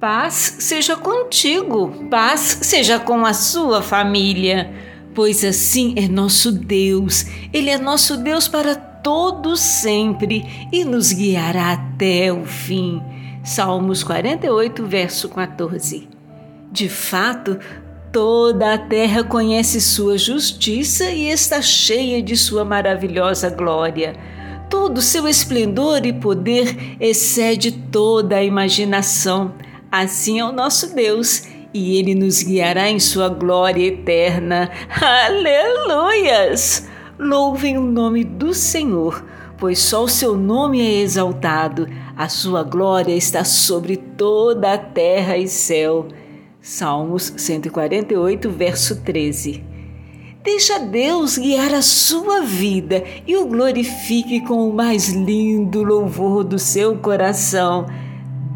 Paz seja contigo, paz seja com a sua família, pois assim é nosso Deus. Ele é nosso Deus para todos sempre e nos guiará até o fim. Salmos 48, verso 14. De fato, toda a terra conhece sua justiça e está cheia de sua maravilhosa glória. Todo seu esplendor e poder excede toda a imaginação. Assim é o nosso Deus, e ele nos guiará em sua glória eterna. Aleluias! Louvem o nome do Senhor, pois só o seu nome é exaltado. A sua glória está sobre toda a terra e céu. Salmos 148, verso 13. Deixa Deus guiar a sua vida e o glorifique com o mais lindo louvor do seu coração.